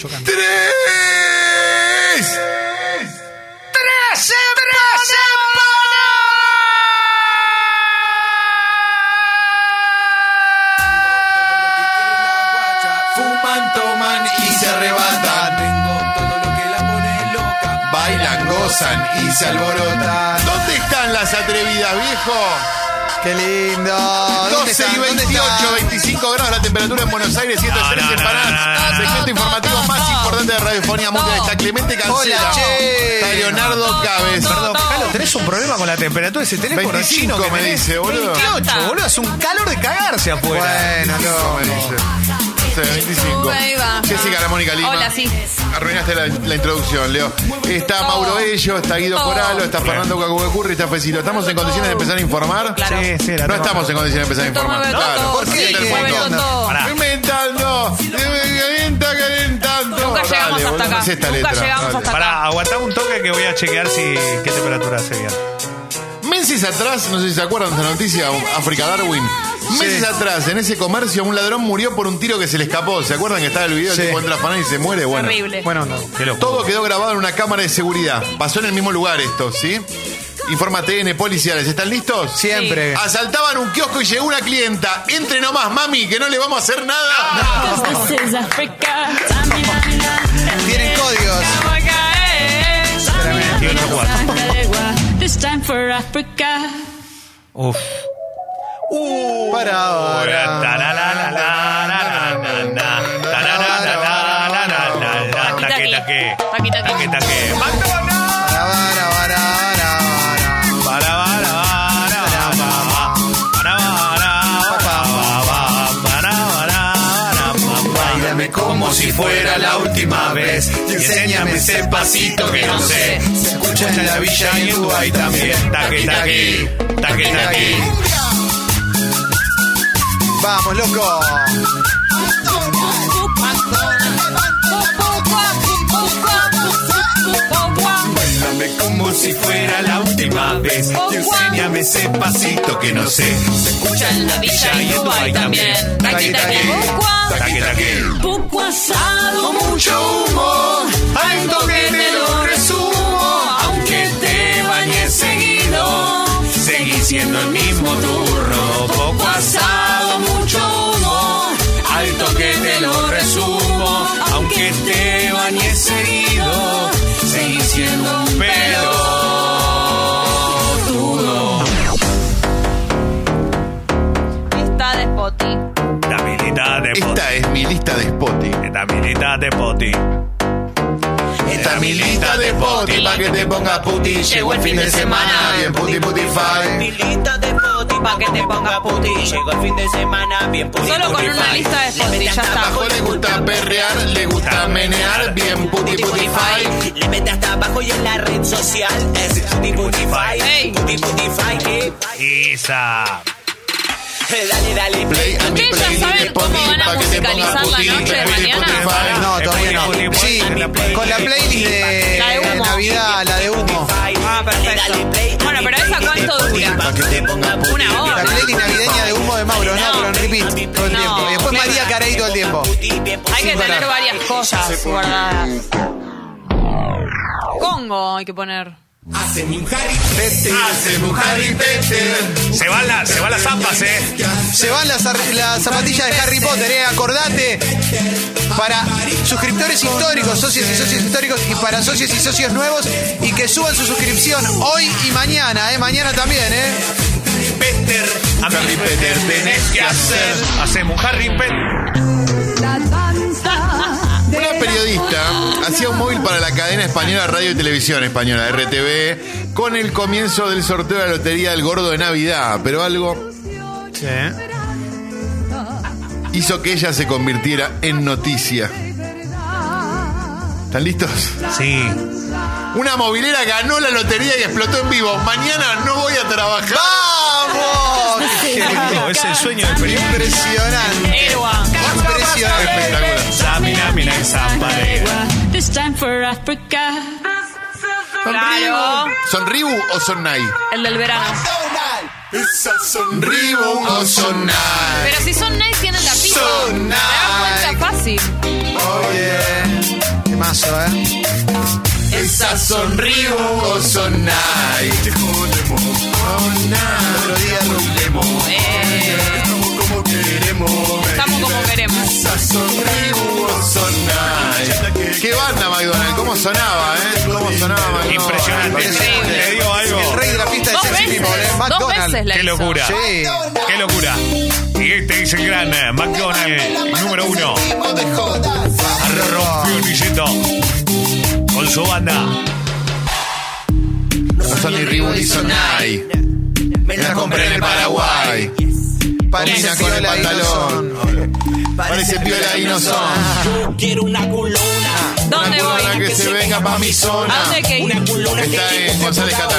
chocando. ¡Tres! ¡Tres Fuman, toman y se arrebatan. Tengo todo lo que la pone loca. Bailan, gozan y se alborotan. ¿Dónde están las atrevidas, viejo? ¡Qué lindo! ¿Dónde 12 están? y ¿Dónde 28, están? 25 grados la temperatura en Buenos Aires, 103 no, empanadas. no, no, no, Segmento informativo más importante de radiofonía mundial. Está Clemente Cancela. Hola, che. Está Leonardo Cabez. Perdón, Jalo, tenés un problema con la temperatura de ese teléfono 25 chino que me tenés? dice, boludo. 28, boludo, es un calor de cagarse afuera. Bueno, No, me dice. Sí, 25. Ahí va. Jessica La Mónica Lima. Hola, sí. Arruinaste la, la introducción, Leo. Está Mauro Ello, está Guido Todo. Coralo, está Fernando Cacuecurri, está Fecito. ¿Estamos en condiciones de empezar a informar? Claro. Sí, sí, la No tengo. estamos en condiciones de empezar a informar. Todo. ¿Por qué? Sí. Pará. Inventando, calienta, calentando. Nunca llegamos Dale, hasta boludo, acá. no sé esta Nunca letra, llegamos dale. hasta acá. Pará, aguantá un toque que voy a chequear si qué temperatura hace bien. Meses atrás, no sé si se acuerdan de esta noticia, África Darwin. Meses atrás, en ese comercio, un ladrón murió por un tiro que se le escapó. ¿Se acuerdan que estaba el video? Sí. El tipo entra a y se muere. Bueno, Terrible. Bueno, no. Todo quedó grabado en una cámara de seguridad. Pasó en el mismo lugar esto, ¿sí? Informa TN, policiales. ¿Están listos? Siempre. Asaltaban un kiosco y llegó una clienta. Entre nomás, mami, que no le vamos a hacer nada. This is Africa. Tamina, mina, Tienen códigos. Vamos a caer. 28 cuatro. This time for Africa. Uf. Para ahora. Para. Bailame como si fuera la última vez. Y enséñame ese pasito que no sé. Se escucha en la villa y en también. Taqui, taqui, taqui, taqui. Vamos, loco. Bailame como si fuera la última vez. Y enséñame ese pasito que no sé. Se escucha en la villa y en Dubái también. Taqui, taqui. Taqui, taqui. Poco asado, mucho humo, alto que te lo resumo. Aunque te bañes seguido, seguís siendo el mismo turno. Poco asado, de poti. Esta es mi lista de Spotty. La milita de poti. Esta es mi lista de Spotty pa' que te pongas puti. Llegó el fin de semana, bien puti putify. Lista de poti pa' que te ponga puti. Llegó el fin de semana, bien puti. Solo con una lista de metes ya hasta está. abajo, le gusta perrear, le gusta menear, bien puti putify. Le mete hasta abajo y en la red social es puti putify. Puti putify. eh. Isa. Dale, dale, play. Play a mi ¿Ustedes ya saben de cómo van a pa' que te musicalizar la noche de mañana? No, todavía no. Sí, con la playlist de, La de humo. Navidad, la de humo. Ah, perfecto. Bueno, pero esa cuánto dura? Pa' que te pongas puti. Una La hora. playlist navideña de humo de Mauro, ¿no? Pero en repeat todo el No. tiempo. Y después María Carey todo el tiempo. Hay que Sin tener parar. varias cosas guardadas. Congo hay que poner. Haceme un Harry Potter. Haceme un Harry Potter. Se van, la, se van las zampas, eh. Se van las, las zapatillas de Harry Potter, eh. Acordate. Para suscriptores históricos, socios y socios históricos y para socios y socios nuevos y que suban su suscripción hoy y mañana, eh. Mañana también, eh. Peter, a Harry Peter tenés que hacer. Hacemos un Harry Peter. Periodista hacía un móvil para la cadena española Radio y Televisión Española, RTV, con el comienzo del sorteo de la lotería del gordo de Navidad, pero algo hizo que ella se convirtiera en noticia. ¿Están listos? Sí. Una movilera ganó la lotería y explotó en vivo. Mañana no voy a trabajar. ¡Vamos! Qué es el sueño del periodista. Impresionante. Impresionante. Espectacular. Zamina, mina. This time for Africa. Claro. ¿Son Ribu o son Nai? El del verano. ¿Son Ribu o son Nai? Pero si son nice tienen la pista. Son ¿Te das cuenta fácil? Oye. Temazo, ¿eh? Esa sonrío o sonai. Otro día Eh, Como queremos. estamos como queremos. Esa sonrío o sonai. Qué banda McDonald's, cómo sonaba, ¿eh? Cómo sonaba McDonald's. Impresionante. Increíble. Te digo algo. El rey de la pista Dos Sexy veces. People, ¿eh? Dos McDonald's. veces la Qué locura. Sí. Qué locura. Y este es el gran eh, McDonald's número uno. Rompió Niceto con su banda. No son ni Ribu ni Sonai. Me la compré en el Paraguay. Parece Combina con el pantalón. Parece piola y no son. Quiero una culona. ¿Dónde Una culona voy? que se venga pa' mi zona. ¿A dónde que ir? Está en González Catán.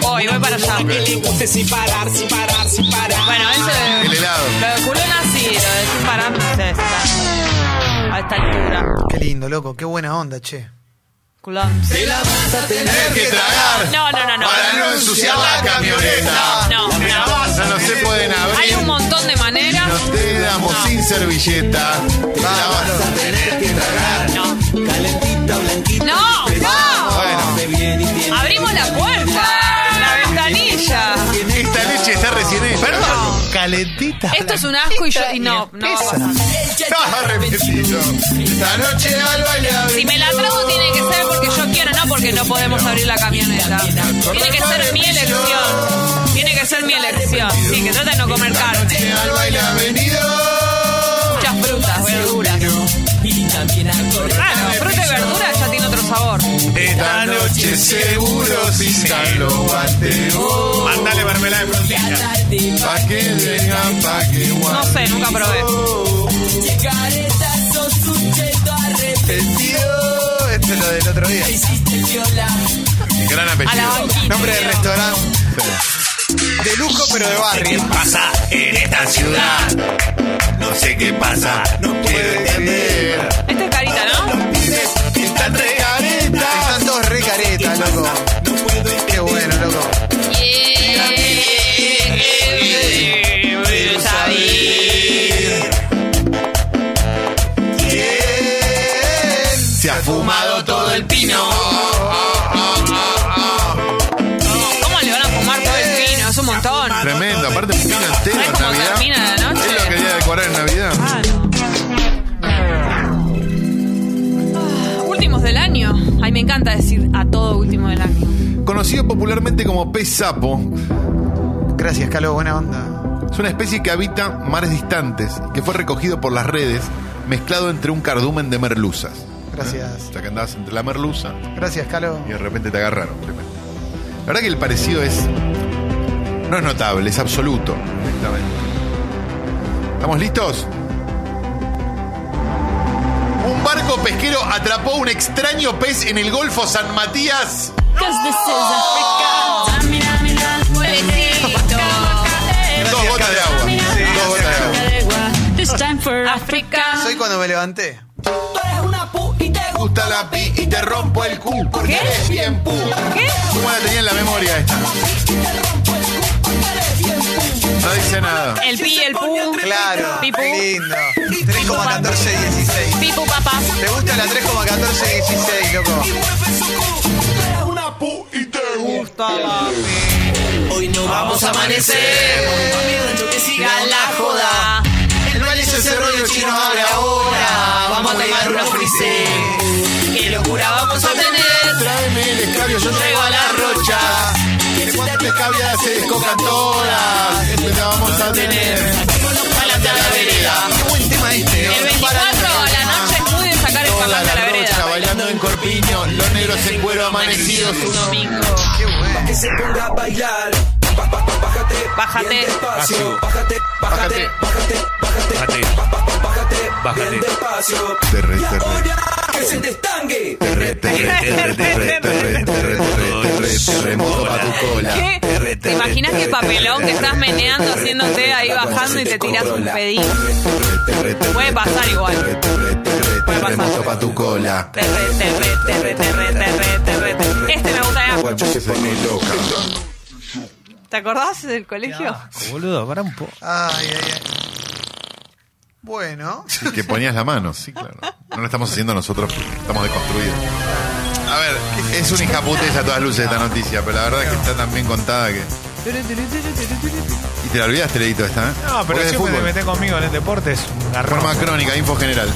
Voy, voy para allá. Que le guste sin parar, sin parar, sin parar. Bueno, ese. El helado. Lo de culona sí, lo de sin parar no sé. está- A esta altura. Qué lindo, loco. Qué buena onda, che. Culón. Tener que tragar. No, no, no, no. Para no ensuciar la camioneta. No, no. No se pueden abrir. Hay un montón de maneras. Nos te damos No. sin servilleta. La vas a tener que tragar. No. Calentita, blanquita. No, no. Bueno, Abrimos la puerta. La ventanilla. esta leche está recién hecha. Perdón. Calentita. Esto es un asco y yo. Y no, no. Ah. Esta noche al baile Si me la trago tiene que ser porque yo quiero, no porque no podemos abrir la camioneta. Tiene que ser mi elección. Tiene que ser mi elección. Sí, que trata de no comer carne. al baile ha venido. Muchas frutas, verduras. Claro, fruta y verdura ya sabor. Esta noche seguro si lo bateo. Mándale mermelada de frutilla. Pa' que vengan, pa' que No sé, nunca probé. Arrepentido. Esto es lo del otro día. Gran A la apellido. banquita. Nombre de restaurante. De lujo, pero de barrio. pasa en esta ciudad? No sé qué pasa, no puedo entender. Me encanta decir a todo último del año. Conocido popularmente como pez sapo, Gracias, Calo. Buena onda. es una especie que habita mares distantes y que fue recogido por las redes mezclado entre un cardumen de merluzas. Gracias. O sea que andabas entre la merluza Gracias, Calo. y de repente te agarraron. La verdad que el parecido es. No es notable, es absoluto. Directamente. ¿Estamos listos? Un barco pesquero atrapó un extraño pez en el Golfo San Matías. Dos gotas de agua. Dos gotas de agua. This time for África. Soy cuando me levanté. Gusta la pi y te rompo el cu porque ¿Qué? eres bien pu. ¿Qué? ¿Cómo la tenía en la memoria esta? No dice nada. El pi, el pu. Claro. Pipu. Qué lindo. 3,1416. Pipu, papá. ¿Te gusta la 3,1416, loco? Hoy no vamos a amanecer. Que sigan la joda. El baile se cerró y el chino abre ahora. Vamos a tomar una frisé. Qué locura vamos a tener. Tráeme el escabio, yo traigo a la rocha. Que cuántas escabias se descocan todas. Este la vamos a tener. Pa'lante a la vereda. Qué buen tema este. El 24 a la noche es muy de sacar el Toda la a la rocha vereda. bailando en corpiño. Los negros en cuero amanecidos. Un domingo. Qué bueno. que se ponga a bailar. Bájate, bájate, despacio, bájate, bájate, bájate, bájate, bájate, bájate, despacio. Terre, que se te estangue. Terre, terre, terre, terre, terre, cola. ¿Te imaginas qué papelón que estás meneando haciéndote ahí bajando y te tiras un pedín? Puede pasar igual. Puede pasar. para tu cola. Este me gusta ya. ¿Te acordás del colegio? Boludo, para un poco. Ay, ay, ay. Bueno. Sí, que ponías la mano, sí, claro. No lo estamos haciendo nosotros porque estamos deconstruidos. A ver, es una hijaputez a todas luces esta noticia, pero la verdad es que está tan bien contada que. Y te la olvidaste, Leito, esta, ¿eh? No, pero siempre te metes conmigo en el deporte, es un garrón. Forma crónica, info general.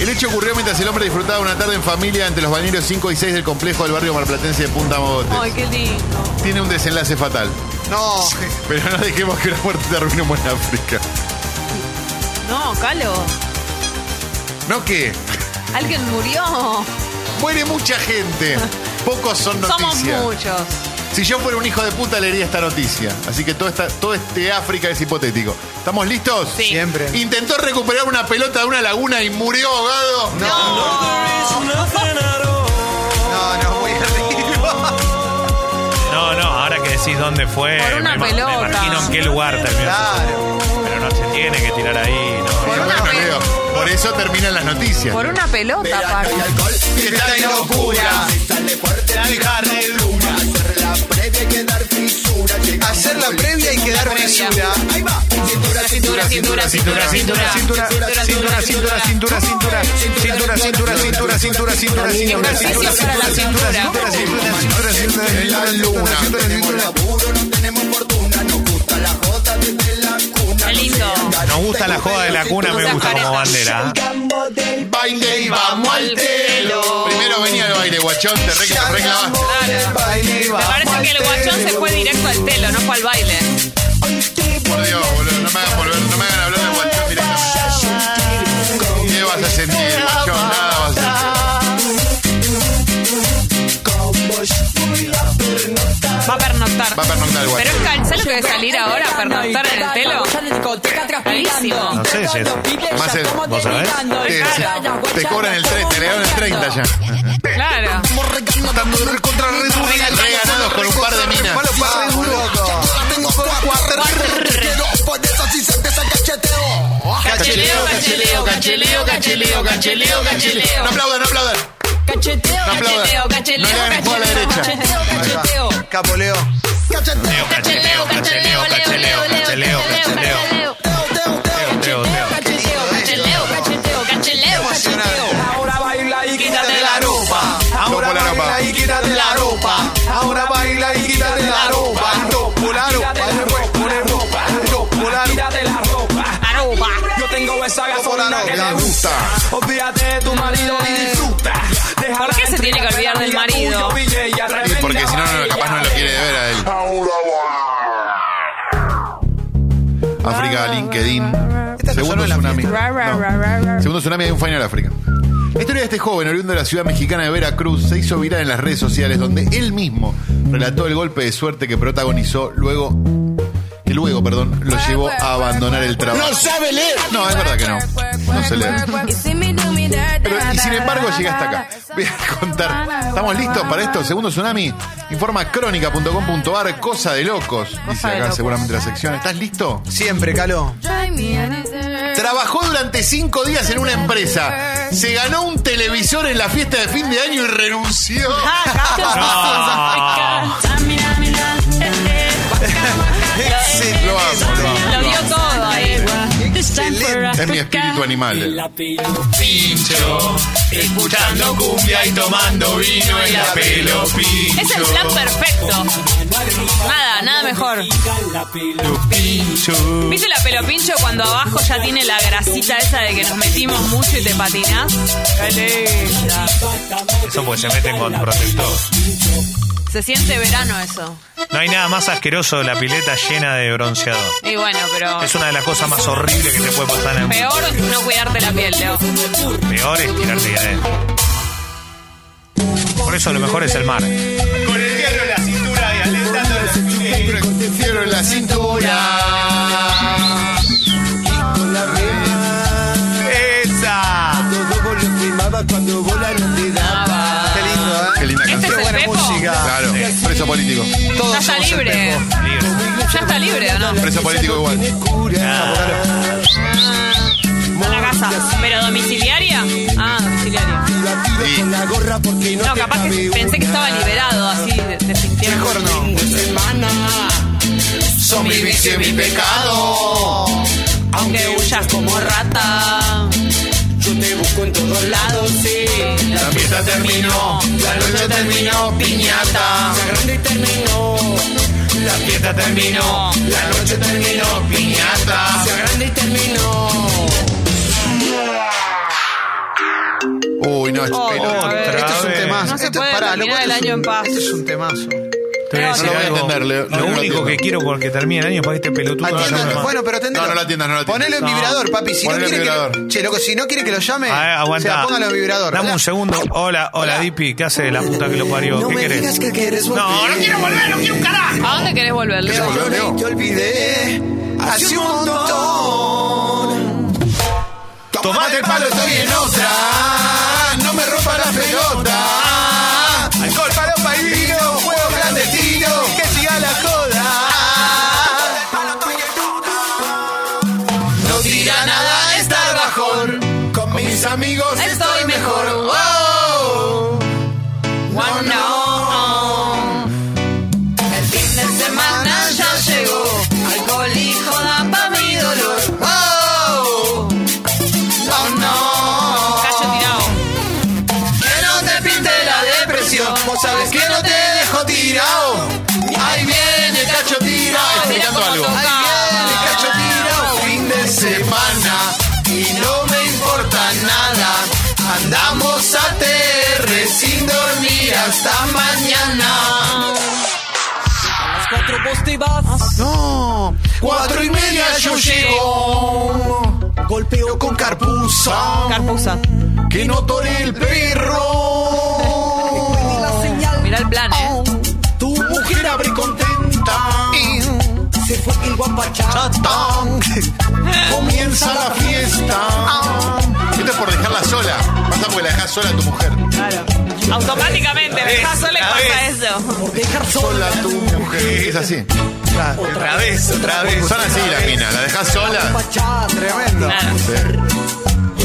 El hecho ocurrió mientras el hombre disfrutaba una tarde en familia entre los balnearios 5 y 6 del complejo del barrio marplatense de Punta Mogotes. Ay, qué lindo. Tiene un desenlace fatal. No. Pero no dejemos que la muerte termine en Buena África. No, Calo. ¿No qué? Alguien murió. Muere mucha gente. Pocos son Somos noticias. muchos. Si yo fuera un hijo de puta, leería esta noticia. Así que todo, esta, todo este África es hipotético. ¿Estamos listos? Sí. Siempre. Intentó recuperar una pelota de una laguna y murió ahogado. No, no, muy arriba. No, no, ahora que decís dónde fue, Por una me, pelota. me imagino en qué lugar terminó. Claro. Pero no se tiene que tirar ahí, ¿no? Por Y una Leo, por eso terminan las noticias. Por una pelota, Paco. Está en locura. Hacer la previa y quedar fisura. Cintura, cintura, cintura, cintura, cintura, cintura, cintura, cintura, cintura, cintura, cintura, cintura, cintura, cintura, cintura, cintura, Ejercicio para la cintura. En la luna. Qué lindo. Nos gusta la joda de la cuna, me gusta como bandera. Baile y vamos al telo. Primero venía el baile, te reclamaste. Guachón se fue directo al telo, no fue al baile. Va a pernoctar el Pero es cal- ¿sabes lo que debe salir ahora? Pernoctar en el telo. Carísimo. No sé si eso. Más el- ¿Vos sabés? Te, te cobran el 30, te le dan el 30 ya. Claro. Reganados con un par de minas. Malo para Red Bull, loco. Cacheleo, cacheleo, cacheleo, cacheleo, cacheleo, cacheleo. No aplaudan, no aplaudan. Cacheteo, cacheteo, cacheteo, cacheteo, cacheteo, cacheteo. Capoleo. Cacheteo, cacheteo, cacheteo, cacheteo, cacheteo, cacheteo. Teo, teo, cacheteo, cacheteo, cacheteo, cacheteo, cacheteo. Ahora baila y quítate la ropa. Ahora baila y quítate la ropa. Ahora baila y quítate la ropa. Tengo esa gasolina que te gusta. Olvídate de tu marido y disfruta. Deja ¿Por qué se tiene que olvidar del marido? Porque si no, no, capaz no lo quiere de ver a él. África, LinkedIn. Segundo tsunami. No. Segundo tsunami hay un final África. La historia de este joven, oriundo de la ciudad mexicana de Veracruz, se hizo viral en las redes sociales, donde él mismo relató el golpe de suerte que protagonizó luego. Luego, perdón, lo llevó a abandonar el trabajo. ¡No sabe leer! No, es verdad que no. No se lee. Pero, y sin embargo, llega hasta acá. Voy a contar. ¿Estamos listos para esto? Segundo tsunami. Informa crónica.com.ar. Cosa de locos. Dice acá seguramente la sección. ¿Estás listo? Siempre, Calo. Trabajó durante cinco días en una empresa. Se ganó un televisor en la fiesta de fin de año y renunció. Excelente. Lo amo, lo amo. Lo dio todo ahí. Excelente. Es mi espíritu animal. Pincho, escuchando cumbia y tomando vino en la pelo pincho. Es el plan perfecto. Nada, nada mejor. ¿Viste la pelo pincho cuando abajo ya tiene la grasita esa de que nos metimos mucho y te linda. Eso pues se meten con protector. Se siente verano eso. No hay nada más asqueroso de la pileta llena de bronceador. Y bueno, pero Es una de las cosas más horribles que te puede pasar en el mundo. peor no cuidarte la piel, Leo. Peor es tirarte ahí adentro. Por eso lo mejor es el mar. Con el hierro en la cintura y alentando la cintura. Con el hierro en la cintura. ¡Esa! Qué político. Todos Ya está libre. Libre. Ya está libre, ¿o no? Preso político igual. A la casa. ¿Pero domiciliaria? Ah, domiciliaria. Sí. No, capaz que pensé que estaba liberado, así, de- definitivamente. Mejor no. Son mi vicio y mi pecado. Aunque huyas como rata. Busco en todos lados, sí. La fiesta terminó, la noche terminó, piñata. Se grande y terminó. La fiesta terminó, la noche terminó, piñata. Se grande y terminó. Uy, no, Oh. Esto es un temazo. No se Esto- puede pará, terminar el esto es año un- en paz. Esto es un temazo. Te voy a No, decir no lo voy a algo. entender, Leo. No, Lo no lo único entiendo. que quiero porque termine el año para que este pelotudo no Atiéndalo. llame más. Bueno, pero atendelo. No, no lo atiendas, no lo atiendas. Ponelo en No. vibrador, papi. Si no Ponelo en quiere que vibrador. lo... Che, loco, si no quiere que lo llame, A ver, aguanta. o sea, póngalo en vibrador. Dame un segundo. Hola, hola, Dipi. ¿Qué hace la puta que lo parió? ¿Qué querés? que quieres No, no quiero volver, no quiero un carajo. ¿A dónde querés volver, Leo? Leo? te olvidé hace un montón. No. Cacho tirado. Que no te pinte la depresión. Vos sabes que no te dejo tirado. Ahí viene el cacho tirado. explicando Mira cómo algo. Ahí viene el cacho tirado. Fin de semana. Y no me importa nada. Andamos a TR sin dormir hasta mañana. Las cuatro vos te vas. No. Cuatro y media yo llego. Golpeo con carpuza. Carpuza. Que no tore el perro. Mira el plan, eh. Tu mujer abre contenta. Se fue el guapachá. Chatán. Comienza la fiesta. Esto es por dejarla sola. Pasa porque la dejas sola a tu mujer. Claro. Automáticamente, deja sola y a pasa eso. Por dejar sola. Sola a tu mujer. Es así. Otra vez, otra vez. Son así las minas. La dejas sola. Tremendo.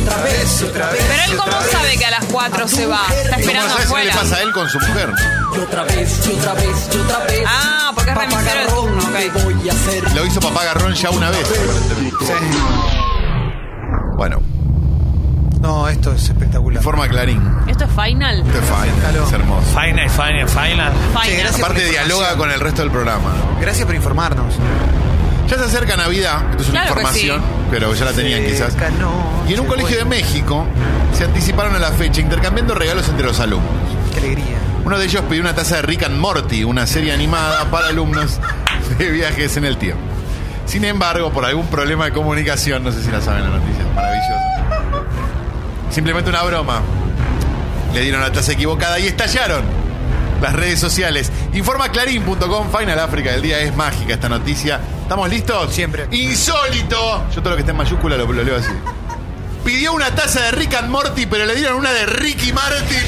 Otra vez. Otra vez. Pero él cómo sabe que a las 4 se va. Está ¿Cómo esperando sabes qué le afuera. pasa a él con su mujer? Y otra vez. Y otra vez. Y otra vez. Ah, porque es remisero de turno, ¿qué ok. voy a hacer? Lo hizo papá Garrón ya una vez. Bueno, No, esto es espectacular. informa Clarín. ¿Esto es final? Este es fine, es hermoso. Final, final, final. Che, Final. gracias. Aparte por dialoga con el resto del programa. Gracias por informarnos. Ya se acerca Navidad, esto es una Claro que información, pero ya la tenían quizás. Cercano, Y en un colegio de. México se anticiparon a la fecha intercambiando regalos entre los alumnos. Qué alegría. Uno de ellos pidió una taza de Rick and Morty, una serie animada para alumnos de viajes en el tiempo. Sin embargo, por algún problema de comunicación, no sé si la saben la noticia, maravillosa. Simplemente una broma. Le dieron la taza equivocada y estallaron las redes sociales. Informa clarín.com, Final África del día es mágica esta noticia. ¿Estamos listos? Siempre. Insólito. Yo todo lo que está en mayúscula lo, lo leo así. Pidió una taza de Rick and Morty, pero le dieron una de Ricky Martin.